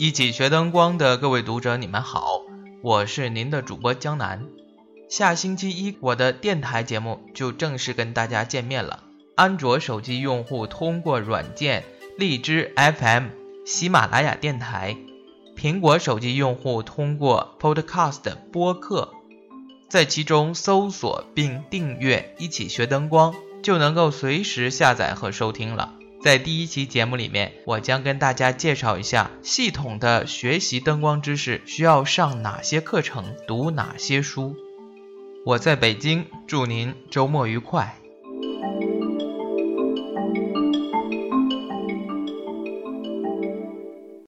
一起学灯光的各位读者，你们好，我是您的主播江南。下星期一，我的电台节目就正式跟大家见面了。安卓手机用户通过软件荔枝 FM、喜马拉雅电台；苹果手机用户通过 Podcast 播客，在其中搜索并订阅“一起学灯光”，就能够随时下载和收听了。在第一期节目里面我将跟大家介绍一下系统的学习灯光知识需要上哪些课程读哪些书。我在北京祝您周末愉快。